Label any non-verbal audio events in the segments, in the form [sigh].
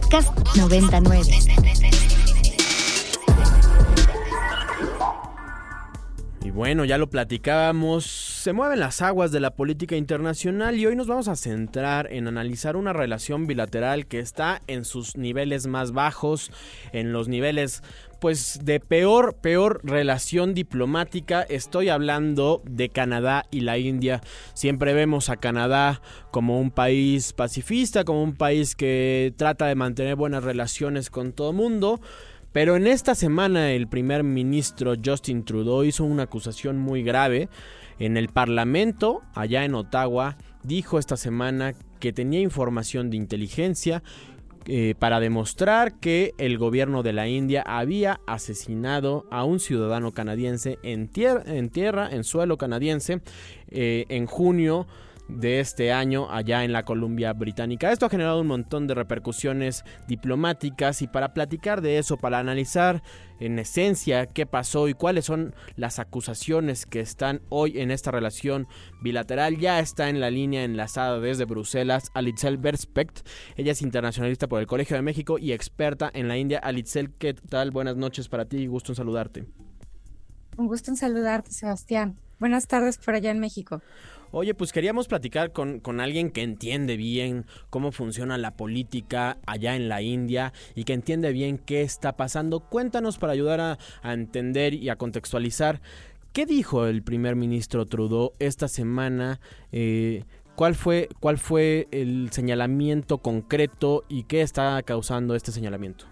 Podcast 99. Y bueno, ya lo platicábamos, se mueven las aguas de la política internacional y hoy nos vamos a centrar en analizar una relación bilateral que está en sus niveles más bajos, en los niveles pues de peor, peor relación diplomática. Estoy hablando de Canadá y la India. Siempre vemos a Canadá como un país pacifista, como un país que trata de mantener buenas relaciones con todo el mundo. Pero en esta semana el primer ministro Justin Trudeau hizo una acusación muy grave. En el Parlamento, allá en Ottawa, dijo esta semana que tenía información de inteligencia eh, para demostrar que el gobierno de la India había asesinado a un ciudadano canadiense en, tierra, en suelo canadiense, eh, en junio de este año allá en la Columbia Británica. Esto ha generado un montón de repercusiones diplomáticas y para platicar de eso, para analizar en esencia qué pasó y cuáles son las acusaciones que están hoy en esta relación bilateral, ya está en la línea enlazada desde Bruselas Alitzel Berspect. Ella es internacionalista por el Colegio de México y experta en la India. Alitzel, ¿qué tal? Buenas noches para ti, gusto en saludarte. Un gusto en saludarte, Sebastián. Buenas tardes por allá en México. Oye, pues queríamos platicar con, con, alguien que entiende bien cómo funciona la política allá en la India y que entiende bien qué está pasando. Cuéntanos para ayudar a, a entender y a contextualizar. ¿Qué dijo el primer ministro Trudeau esta semana? Eh, ¿Cuál fue, ¿Cuál fue el señalamiento concreto y qué está causando este señalamiento?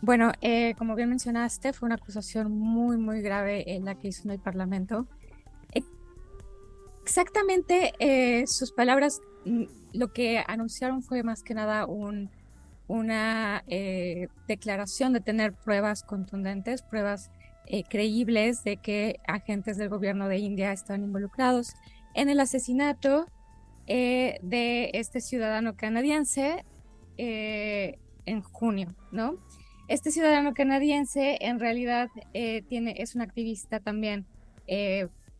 Bueno, eh, como bien mencionaste, fue una acusación muy, muy grave en la que hizo en el Parlamento exactamente eh, sus palabras, mm, lo que anunciaron fue más que nada un, una eh, declaración de tener pruebas contundentes, pruebas eh, creíbles de que agentes del gobierno de India estaban involucrados en el asesinato de este ciudadano canadiense en junio, ¿no? Este ciudadano canadiense en realidad tiene, es un activista también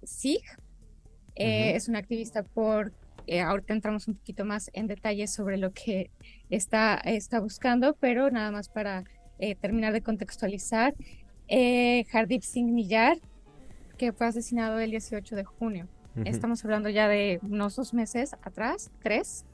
Sikh, eh, es una activista por, eh, ahorita entramos un poquito más en detalles sobre lo que está, está buscando, pero nada más para eh, terminar de contextualizar. Hardip Singh Niyar, que fue asesinado el 18 de junio. Estamos hablando ya de unos dos meses atrás, tres.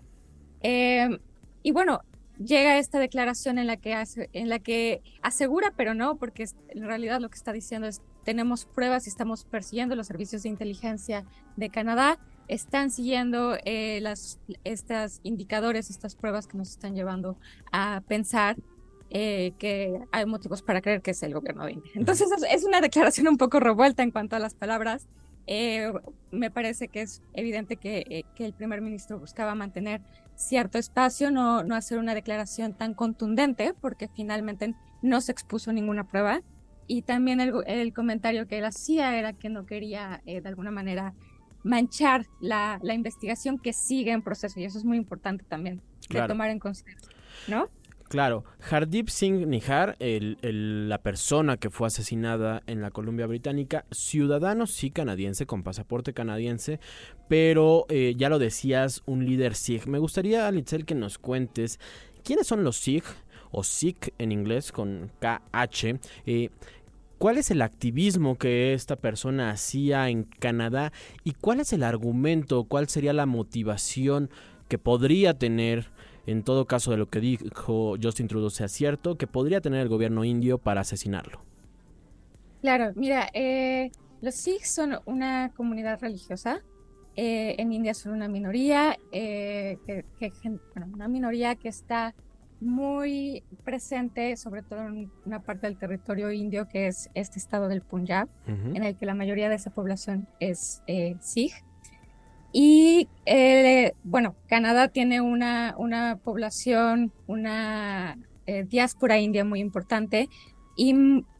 Em, y bueno, llega esta declaración en la que hace, en la que asegura, pero no, porque en realidad lo que está diciendo es tenemos pruebas y estamos persiguiendo los servicios de inteligencia de Canadá, están siguiendo eh, las estas indicadores, estas pruebas que nos están llevando a pensar eh, que hay motivos para creer que es el gobierno de India. Entonces es una declaración un poco revuelta en cuanto a las palabras. Eh, me parece que es evidente que, que el primer ministro buscaba mantener cierto espacio, no, no hacer una declaración tan contundente, porque finalmente no se expuso ninguna prueba. Y también el, el comentario que él hacía era que no quería eh, de alguna manera manchar la, la, investigación que sigue en proceso. Y eso es muy importante también de tomar en consideración, ¿no? Claro, Hardip Singh Nihar, el, la persona que fue asesinada en la Columbia Británica, ciudadano sí canadiense, con pasaporte canadiense, pero eh, ya lo decías, un líder Sikh. Me gustaría, Alitzel, que nos cuentes quiénes son los Sikh, o Sikh en inglés con KH. Eh, ¿Cuál es el activismo que esta persona hacía en Canadá y cuál es el argumento, cuál sería la motivación que podría tener en todo caso de lo que dijo Justin Trudeau sea cierto, que podría tener el gobierno indio para asesinarlo. Claro, mira, eh, los Sikhs son una comunidad religiosa. Eh, en India son una minoría, eh, que, una minoría que está muy presente, sobre todo en una parte del territorio indio, que es este estado del Punjab, en el que la mayoría de esa población es Sikh. Y eh, bueno, Canadá tiene una, una población, una eh, diáspora india muy importante y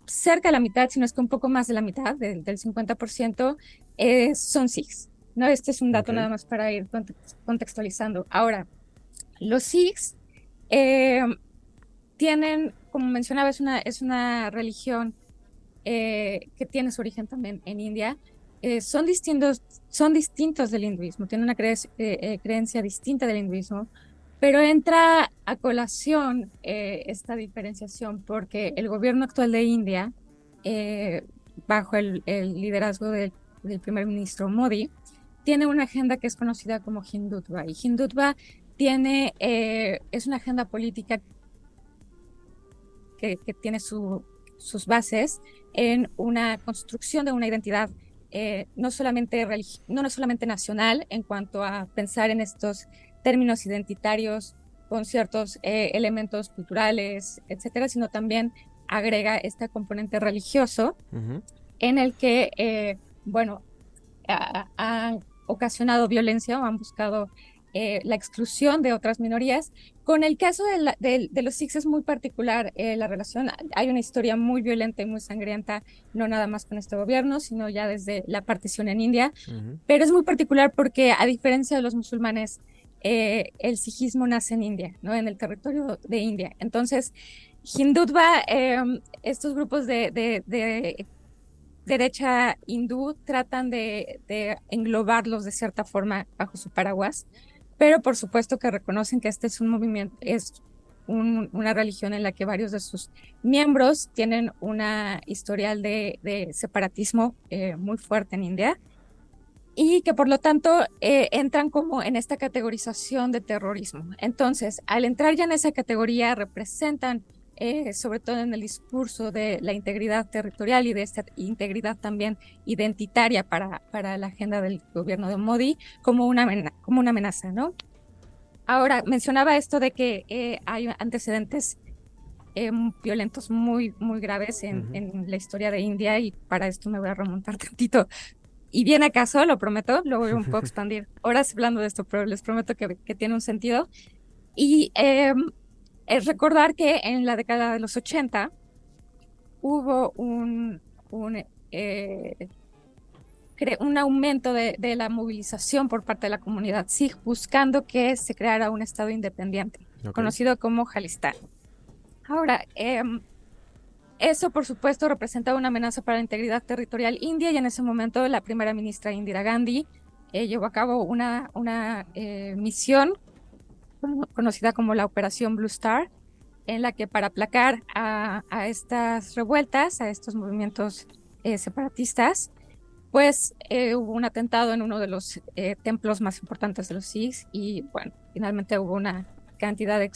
cerca de la mitad, si no es que un poco más de la mitad, del 50%, eh, son Sikhs. ¿no? Este es un dato nada más para ir contextualizando. Ahora, los Sikhs tienen, como mencionaba, es una, es una religión que tiene su origen también en India, eh, son, distintos, son distintos del hinduismo, tienen una eh, eh, creencia distinta del hinduismo, Pero entra a colación eh, esta diferenciación porque el gobierno actual de India, eh, bajo el, liderazgo del, primer ministro Modi, tiene una agenda que es conocida como Hindutva. Y Hindutva tiene, eh, es una agenda política que, tiene sus bases en una construcción de una identidad no, solamente no, no solamente nacional en cuanto a pensar en estos términos identitarios con ciertos eh, elementos culturales, etcétera, sino también agrega este componente religioso en el que, eh, bueno, han ocasionado violencia o han buscado eh, la exclusión de otras minorías. Con el caso de, de, los Sikhs es muy particular la relación. Hay una historia muy violenta y muy sangrienta, no nada más con este gobierno, sino ya desde la partición en India. Pero es muy particular porque, a diferencia de los musulmanes, eh, el sijismo nace en India, ¿no? En el territorio de India. Entonces, Hindutva, em, estos grupos de, derecha hindú tratan de, englobarlos de cierta forma bajo su paraguas, pero por supuesto que reconocen que este es un movimiento, es una religión en la que varios de sus miembros tienen una historial de, separatismo eh, muy fuerte en India y que por lo tanto eh, entran como en esta categorización de terrorismo. Entonces, al entrar ya en esa categoría, representan, eh, sobre todo en el discurso de la integridad territorial y de esta integridad también identitaria para, para la agenda del gobierno de Modi, como una, como una amenaza, ¿no? Ahora, mencionaba esto de que eh, hay antecedentes violentos muy, muy graves en, en, la historia de India y para esto me voy a remontar [laughs] tantito y viene acaso, lo prometo, lo voy un poco [laughs] expandir horas hablando de esto, pero les prometo que, que tiene un sentido. Y em, es recordar que en la década de los 80 hubo un, un, eh, un aumento de, de, la movilización por parte de la comunidad Sikh buscando que se creara un estado independiente, conocido como Jalistán. Ahora, eh, eso, por supuesto, representaba una amenaza para la integridad territorial india y en ese momento la primera ministra Indira Gandhi eh, llevó a cabo una, una eh, misión conocida como la Operación Blue Star, en la que para aplacar a, estas revueltas, a estos movimientos eh, separatistas, pues hubo un atentado en uno de los templos más importantes de los Sikhs y bueno, finalmente hubo una cantidad de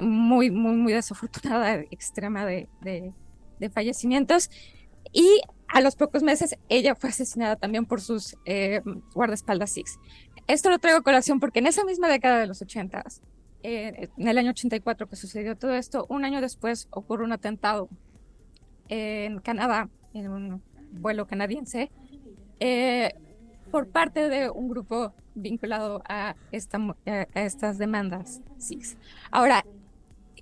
muy, muy, muy desafortunada, extrema de, de, fallecimientos. Y a los pocos meses ella fue asesinada también por sus eh, guardaespaldas Sikhs. Esto lo traigo a colación porque en esa misma década de los 80, eh, en el año 84 que sucedió todo esto, un año después ocurrió un atentado en Canadá, en un vuelo canadiense, eh, por parte de un grupo vinculado a, esta, a estas demandas Sikhs. Ahora,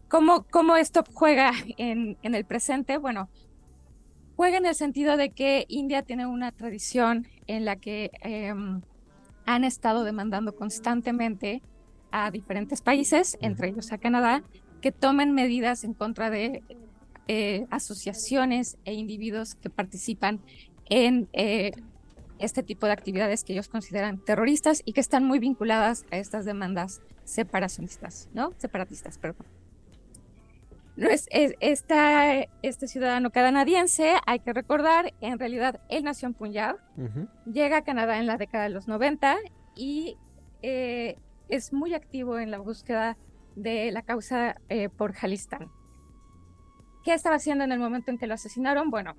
¿Cómo, cómo esto juega en, el presente? Bueno, juega en el sentido de que India tiene una tradición en la que em, han estado demandando constantemente a diferentes países, entre ellos a Canadá, que tomen medidas en contra de eh, asociaciones e individuos que participan en eh, este tipo de actividades que ellos consideran terroristas y que están muy vinculadas a estas demandas separacionistas, ¿no? Separatistas, perdón es, este ciudadano canadiense, hay que recordar, en realidad él nació en Punjab, llega a Canadá en la década de los 90 y eh, es muy activo en la búsqueda de la causa eh, por Jalistán. ¿Qué estaba haciendo en el momento en que lo asesinaron? Bueno,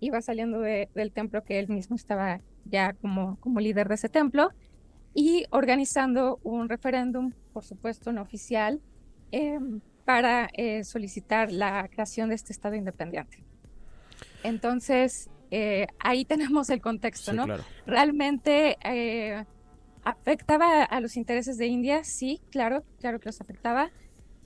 iba saliendo del templo que él mismo estaba ya como, como líder de ese templo y organizando un referéndum, por supuesto no oficial, em, para eh, solicitar la creación de este Estado independiente. Entonces, eh, ahí [laughs] tenemos el contexto, ¿no? Realmente eh, afectaba a los intereses de India, sí, claro, claro que los afectaba,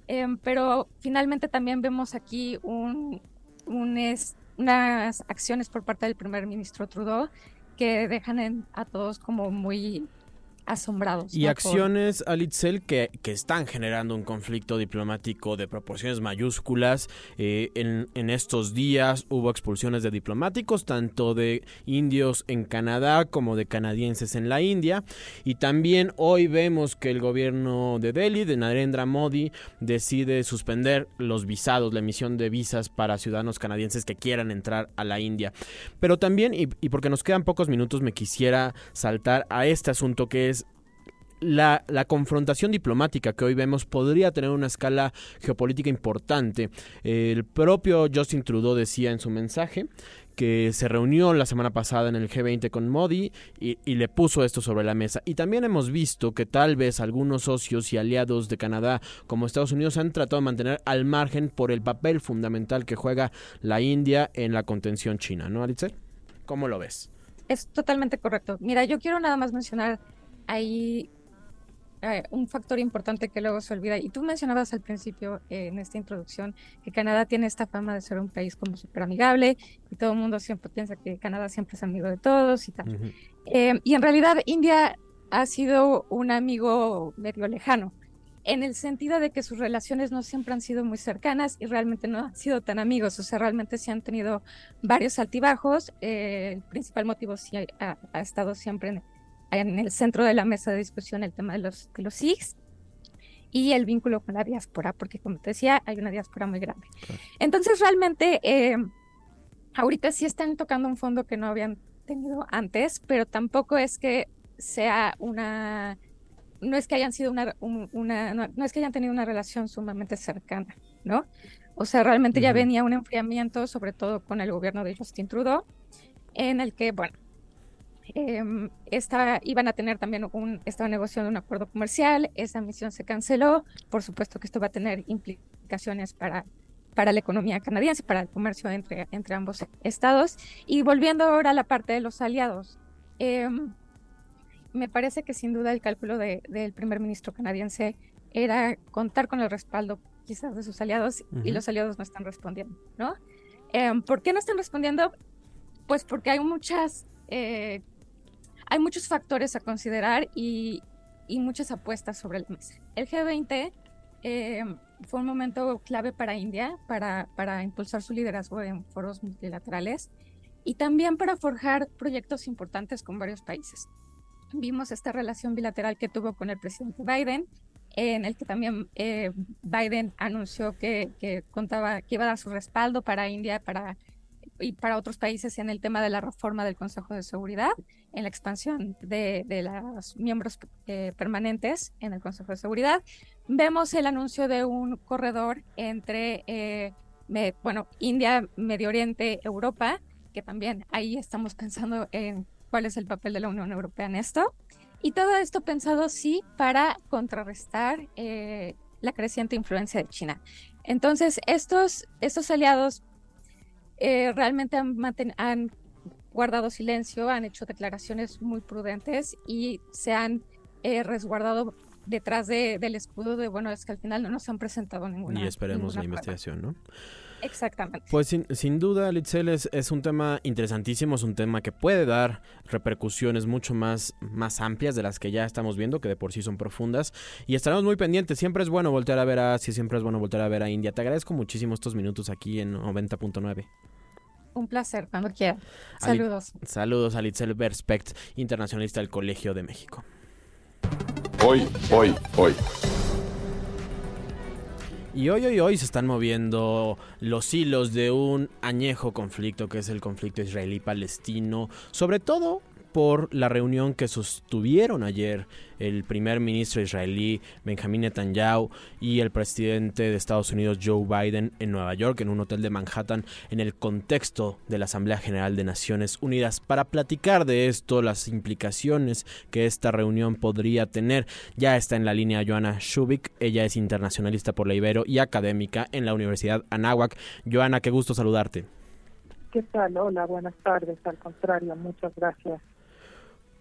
em, pero finalmente también vemos aquí un, unas acciones por parte del primer ministro Trudeau que dejan a todos como muy asombrados. Y acciones, Alitzel, que, que están generando un conflicto diplomático de proporciones mayúsculas. Eh, en, en, estos días hubo expulsiones de diplomáticos, tanto de indios en Canadá como de canadienses en la India. Y también hoy vemos que el gobierno de Delhi, de Narendra Modi, decide suspender los visados, la emisión de visas para ciudadanos canadienses que quieran entrar a la India. Pero también, y, y porque nos quedan pocos minutos, me quisiera saltar a este asunto que es la, la, confrontación diplomática que hoy vemos podría tener una escala geopolítica importante. El propio Justin Trudeau decía en su mensaje que se reunió la semana pasada en el G20 con Modi y, y, le puso esto sobre la mesa. Y también hemos visto que tal vez algunos socios y aliados de Canadá, como Estados Unidos, han tratado de mantener al margen por el papel fundamental que juega la India en la contención china, ¿no, Alitzer? ¿Cómo lo ves? Es totalmente correcto. Mira, yo quiero nada más mencionar ahí eh, un factor importante que luego se olvida. Y tú mencionabas al principio eh, en esta introducción que Canadá tiene esta fama de ser un país como súper amigable y todo el mundo siempre piensa que Canadá siempre es amigo de todos y tal. Uh -huh. eh, y en realidad India ha sido un amigo medio lejano en el sentido de que sus relaciones no siempre han sido muy cercanas y realmente no han sido tan amigos, o sea, realmente sí han tenido varios altibajos. El principal motivo sí ha, ha estado siempre en, en el centro de la mesa de discusión el tema de los, de los SIGs y el vínculo con la diáspora, porque como te decía, hay una diáspora muy grande. Claro. Entonces, realmente, eh, ahorita sí están tocando un fondo que no habían tenido antes, pero tampoco es que sea una, no es que hayan sido una, una no, no, es que hayan tenido una relación sumamente cercana, ¿no? O sea, realmente uh -huh. ya venía un enfriamiento, sobre todo con el gobierno de Justin Trudeau, en el que, bueno, eh, esta, iban a tener también un, estaba negociando un acuerdo comercial, esa misión se canceló, por supuesto que esto va a tener implicaciones para, para la economía canadiense, para el comercio entre, entre ambos estados. Y volviendo ahora a la parte de los aliados, eh, me parece que sin duda el cálculo de, del primer ministro canadiense era contar con el respaldo quizás de sus aliados uh -huh. y los aliados no están respondiendo, ¿no? Eh, ¿Por qué no están respondiendo? Pues porque hay muchas eh, hay muchos factores a considerar y, y, muchas apuestas sobre la mesa. El G20 eh, fue un momento clave para India, para, para impulsar su liderazgo en foros multilaterales y también para forjar proyectos importantes con varios países. Vimos esta relación bilateral que tuvo con el presidente Biden, en el que también eh, Biden anunció que, que, contaba que iba a dar su respaldo para India para y para otros países en el tema de la reforma del Consejo de Seguridad, en la expansión de, de los miembros eh, permanentes en el Consejo de Seguridad. Vemos el anuncio de un corredor entre, eh, me, bueno, India, Medio Oriente, Europa, que también ahí estamos pensando en cuál es el papel de la Unión Europea en esto. Y todo esto pensado, sí, para contrarrestar eh, la creciente influencia de China. Entonces, estos, estos aliados eh, realmente han, han, guardado silencio, han hecho declaraciones muy prudentes y se han eh, resguardado detrás de, del escudo de, bueno, es que al final no nos han presentado ninguna. Y esperemos ninguna la investigación, ¿no? Exactamente. Pues sin, sin duda, Litzel, es, es, un tema interesantísimo, es un tema que puede dar repercusiones mucho más, más amplias de las que ya estamos viendo, que de por sí son profundas, y estaremos muy pendientes. Siempre es bueno voltear a ver a Asia, siempre es bueno voltear a ver a India. Te agradezco muchísimo estos minutos aquí en 90.9. Un placer, cuando quiera. Saludos. Ali, saludos a Litzel Berspect, internacionalista del Colegio de México. Hoy, hoy, hoy. Y hoy, hoy, hoy se están moviendo los hilos de un añejo conflicto que es el conflicto israelí-palestino, sobre todo por la reunión que sostuvieron ayer el primer ministro israelí Benjamin Netanyahu y el presidente de Estados Unidos Joe Biden en Nueva York, en un hotel de Manhattan, en el contexto de la Asamblea General de Naciones Unidas. Para platicar de esto, las implicaciones que esta reunión podría tener, ya está en la línea Joana Shubik. Ella es internacionalista por la Ibero y académica en la Universidad Anáhuac. Joana, qué gusto saludarte. ¿Qué tal? Hola, buenas tardes. Al contrario, muchas gracias.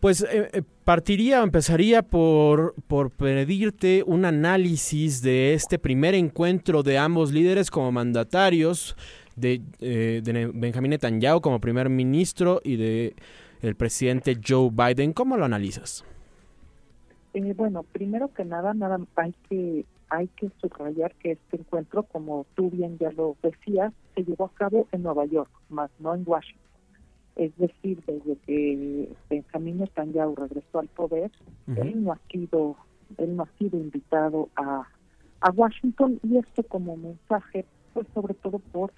Pues eh, partiría, empezaría por, por pedirte un análisis de este primer encuentro de ambos líderes como mandatarios, de, eh, de Benjamín Netanyahu como primer ministro y de el presidente Joe Biden. ¿Cómo lo analizas? Eh, bueno, primero que nada, nada hay que hay que subrayar que este encuentro, como tú bien ya lo decías, se llevó a cabo en Nueva York, más no en Washington. Es decir, desde que Benjamín Netanyahu regresó al poder, él no ha sido él no ha sido invitado a, a Washington y esto como mensaje, pues sobre todo por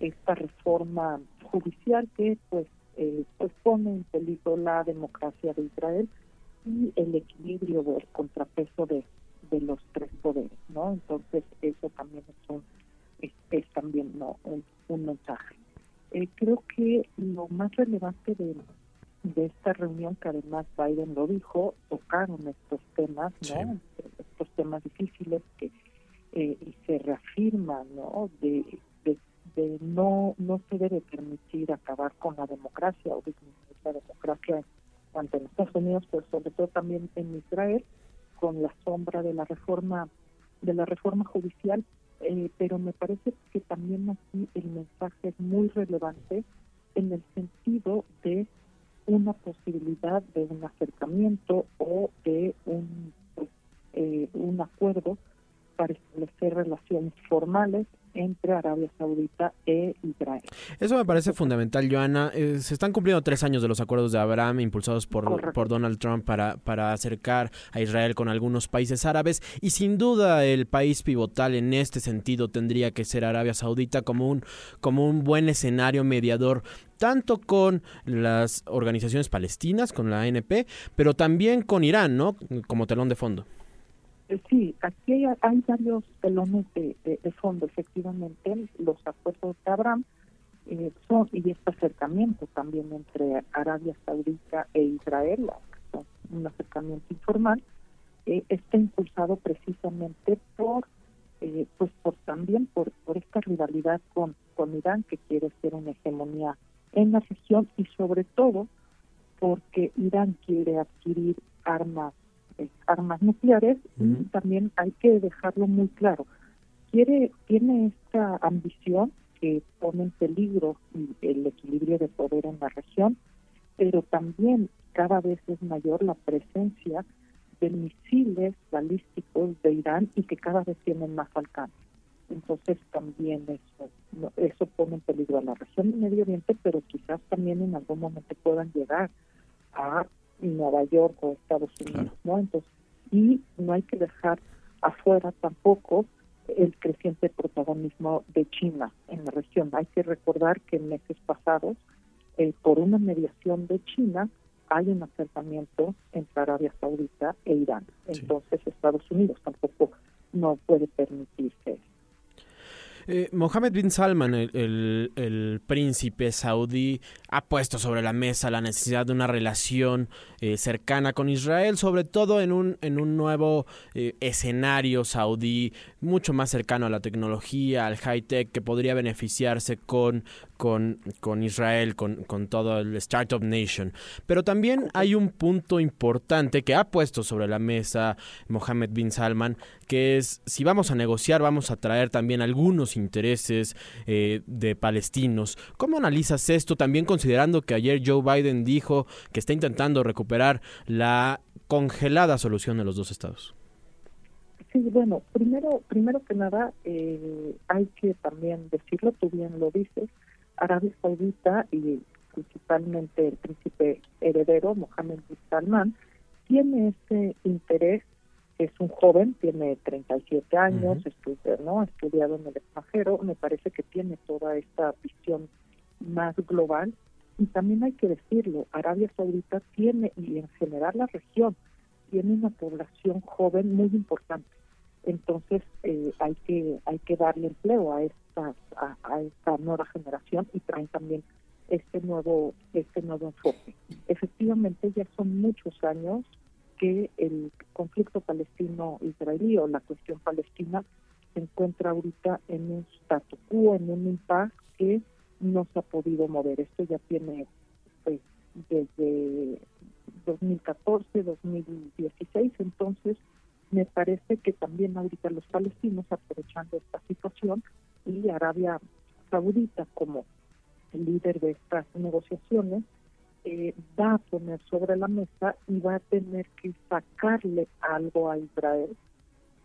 esta reforma judicial que pues eh, pues pone en peligro la democracia de Israel y el equilibrio o el contrapeso de, de los tres poderes, ¿no? Entonces eso también es un es, también no un, un mensaje. Eh, creo que lo más relevante de, de esta reunión, que además Biden lo dijo, tocaron estos temas, ¿no? Estos temas difíciles que eh, y se reafirma, ¿no? De, de, de, no no se debe permitir acabar con la democracia o disminuir la democracia tanto en Estados Unidos, pero sobre todo también en Israel, con la sombra de la reforma de la reforma judicial, eh, pero me parece que también aquí el mensaje es muy relevante en el sentido de una posibilidad de un acercamiento o de un pues, eh, un acuerdo para establecer relaciones formales entre Arabia Saudita e Israel. Eso me parece fundamental, Joana. Eh, se están cumpliendo tres años de los acuerdos de Abraham impulsados por, por Donald Trump para, para acercar a Israel con algunos países árabes y sin duda el país pivotal en este sentido tendría que ser Arabia Saudita como un, como un buen escenario mediador tanto con las organizaciones palestinas, con la ANP, pero también con Irán, ¿no? Como telón de fondo. Eh, sí, aquí hay, varios pelones de, fondo, efectivamente, los acuerdos de Abraham eh, son, y este acercamiento también entre Arabia Saudita e Israel, un acercamiento informal, eh, está impulsado precisamente por, pues por también por, por esta rivalidad con, con Irán, que quiere ser una hegemonía en la región, y sobre todo porque Irán quiere adquirir armas armas nucleares y también hay que dejarlo muy claro. Quiere, tiene esta ambición que pone en peligro el equilibrio de poder en la región, pero también cada vez es mayor la presencia de misiles balísticos de Irán y que cada vez tienen más alcance. Entonces también eso, eso pone en peligro a la región del Medio Oriente, pero quizás también en algún momento puedan llegar a Nueva York o Estados Unidos, ¿no? Entonces, y no hay que dejar afuera tampoco el creciente protagonismo de China en la región. Hay que recordar que en meses pasados, eh, por una mediación de China, hay un acercamiento entre Arabia Saudita e Irán. Entonces, Estados Unidos tampoco no puede permitirse eh, Mohammed bin Salman, el, príncipe saudí, ha puesto sobre la mesa la necesidad de una relación eh, cercana con Israel, sobre todo en un, en un nuevo eh, escenario saudí mucho más cercano a la tecnología, al high-tech, que podría beneficiarse con, con, con Israel, con, con, todo el Startup Nation. Pero también hay un punto importante que ha puesto sobre la mesa Mohammed bin Salman, que es si vamos a negociar, vamos a traer también algunos intereses eh, de palestinos. ¿Cómo analizas esto? También considerando que ayer Joe Biden dijo que está intentando recuperar la congelada solución de los dos estados. Sí, bueno, primero, primero que nada, eh, hay que también decirlo, tú bien lo dices, Arabia Saudita y principalmente el príncipe heredero, Mohammed bin Salman, tiene ese interés es un joven, tiene 37 años, ¿no? ha estudiado en el extranjero, me parece que tiene toda esta visión más global y también hay que decirlo, Arabia Saudita tiene, y en general la región, tiene una población joven muy importante. Entonces eh, hay que hay que darle empleo a esta a, esta nueva generación y traen también este nuevo este nuevo enfoque. Efectivamente ya son muchos años que el conflicto palestino-israelí o la cuestión palestina se encuentra ahorita en un statu quo, en un impasse que no se ha podido mover. Esto ya tiene pues, desde 2014, 2016, entonces me parece que también ahorita los palestinos aprovechando esta situación y Arabia Saudita como líder de estas negociaciones eh, va a poner sobre la mesa y va a tener que sacarle algo a Israel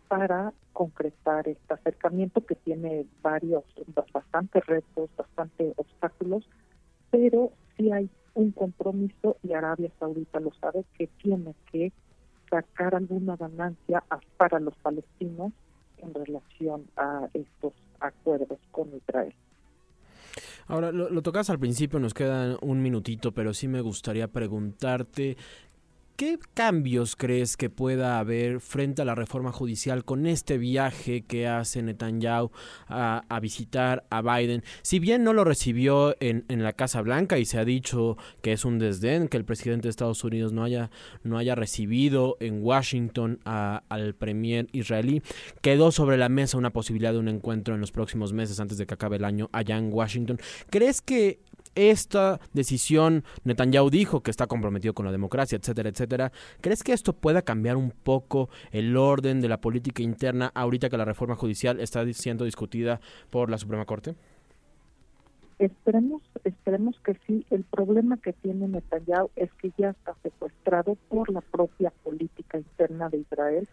para concretar este acercamiento que tiene varios, bastantes retos, bastantes obstáculos, pero sí hay un compromiso y Arabia Saudita lo sabe que tiene que sacar alguna ganancia para los palestinos en relación a estos acuerdos con Israel. Ahora, lo, lo, tocas al principio, nos queda un minutito, pero sí me gustaría preguntarte ¿Qué cambios crees que pueda haber frente a la reforma judicial con este viaje que hace Netanyahu a, visitar a Biden? Si bien no lo recibió en, en, la Casa Blanca y se ha dicho que es un desdén que el presidente de Estados Unidos no haya, no haya recibido en Washington al premier israelí, quedó sobre la mesa una posibilidad de un encuentro en los próximos meses antes de que acabe el año allá en Washington. ¿Crees que esta decisión, Netanyahu dijo que está comprometido con la democracia, etcétera, etcétera. ¿Crees que esto pueda cambiar un poco el orden de la política interna ahorita que la reforma judicial está siendo discutida por la Suprema Corte? Esperemos, esperemos que sí. El problema que tiene Netanyahu es que ya está secuestrado por la propia política interna de Israel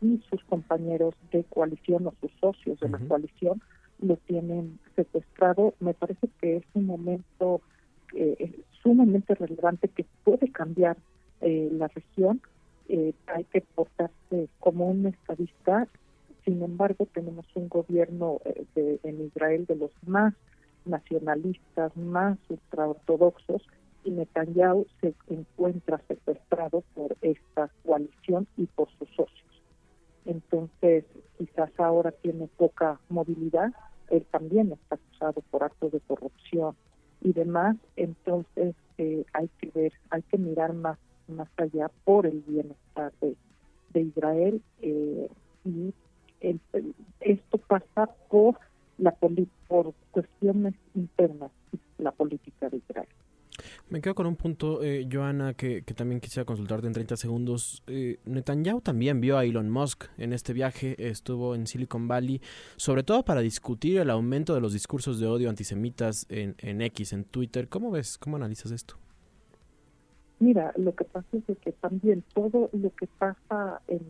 y sus compañeros de coalición o sus socios de la coalición lo tienen secuestrado. Me parece que es un momento eh, sumamente relevante que puede cambiar eh, la región. Eh, hay que portarse como un estadista. Sin embargo, tenemos un gobierno de, en Israel de los más nacionalistas, más ultraortodoxos, y Netanyahu se encuentra secuestrado por esta coalición y por sus socios. Entonces, quizás ahora tiene poca movilidad, él también está acusado por actos de corrupción y demás, entonces eh, hay que ver, hay que mirar más más allá por el bienestar de, Israel eh, y esto pasa por la por cuestiones internas la política de Israel. Me quedo con un punto, eh, Joana, que, también quisiera consultarte en 30 segundos. Eh, Netanyahu también vio a Elon Musk en este viaje, estuvo en Silicon Valley, sobre todo para discutir el aumento de los discursos de odio antisemitas en, en X, en Twitter. ¿Cómo ves, cómo analizas esto? Mira, lo que pasa es que también todo lo que pasa en,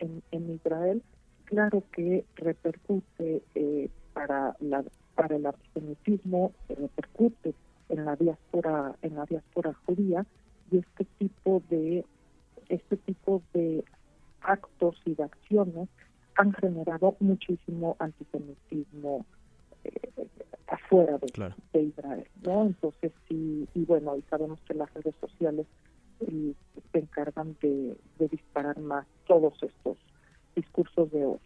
en, Israel, claro que repercute eh, para, la, para el antisemitismo, repercute en la diáspora en la diáspora judía y este tipo de este tipo de actos y de acciones han generado muchísimo antisemitismo eh, afuera de, Israel, ¿no? Entonces sí, y bueno, y sabemos que las redes sociales eh, se encargan de disparar más todos estos discursos de odio.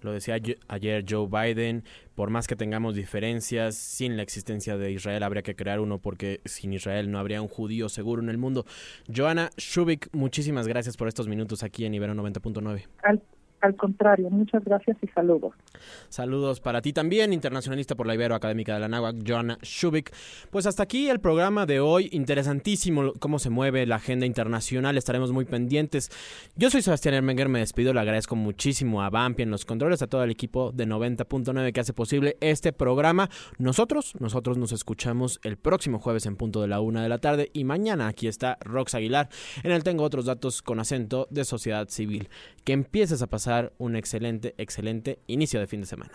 Lo decía ayer Joe Biden, por más que tengamos diferencias, sin la existencia de Israel habría que crear uno porque sin Israel no habría un judío seguro en el mundo. Joana Shubik, muchísimas gracias por estos minutos aquí en Ibero 90.9. Al contrario, muchas gracias y saludos. Saludos para ti también, internacionalista por la Ibero Académica de la Náhuac, Joana Shubik. Pues hasta aquí el programa de hoy. Interesantísimo cómo se mueve la agenda internacional. Estaremos muy pendientes. Yo soy Sebastián Hermenger, me despido. Le agradezco muchísimo a Bampi en los controles, a todo el equipo de 90.9 que hace posible este programa. Nosotros, nosotros nos escuchamos el próximo jueves en punto de la una de la tarde. Y mañana aquí está Rox Aguilar. En él tengo otros datos con acento de sociedad civil. Que empieces a un excelente, excelente inicio de fin de semana.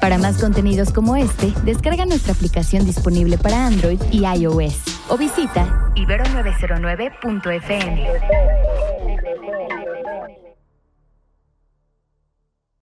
Para más contenidos como este, descarga nuestra aplicación disponible para Android y iOS o visita ibero909.fm.